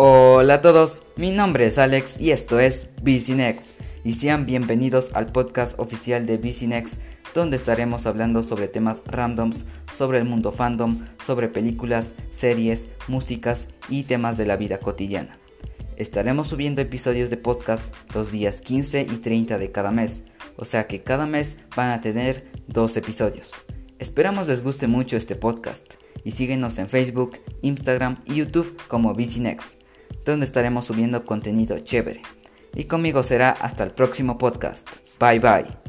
Hola a todos, mi nombre es Alex y esto es BCNex y sean bienvenidos al podcast oficial de BCNex donde estaremos hablando sobre temas randoms, sobre el mundo fandom, sobre películas, series, músicas y temas de la vida cotidiana. Estaremos subiendo episodios de podcast los días 15 y 30 de cada mes, o sea que cada mes van a tener dos episodios. Esperamos les guste mucho este podcast y síguenos en Facebook, Instagram y YouTube como BCNext donde estaremos subiendo contenido chévere. Y conmigo será hasta el próximo podcast. Bye bye.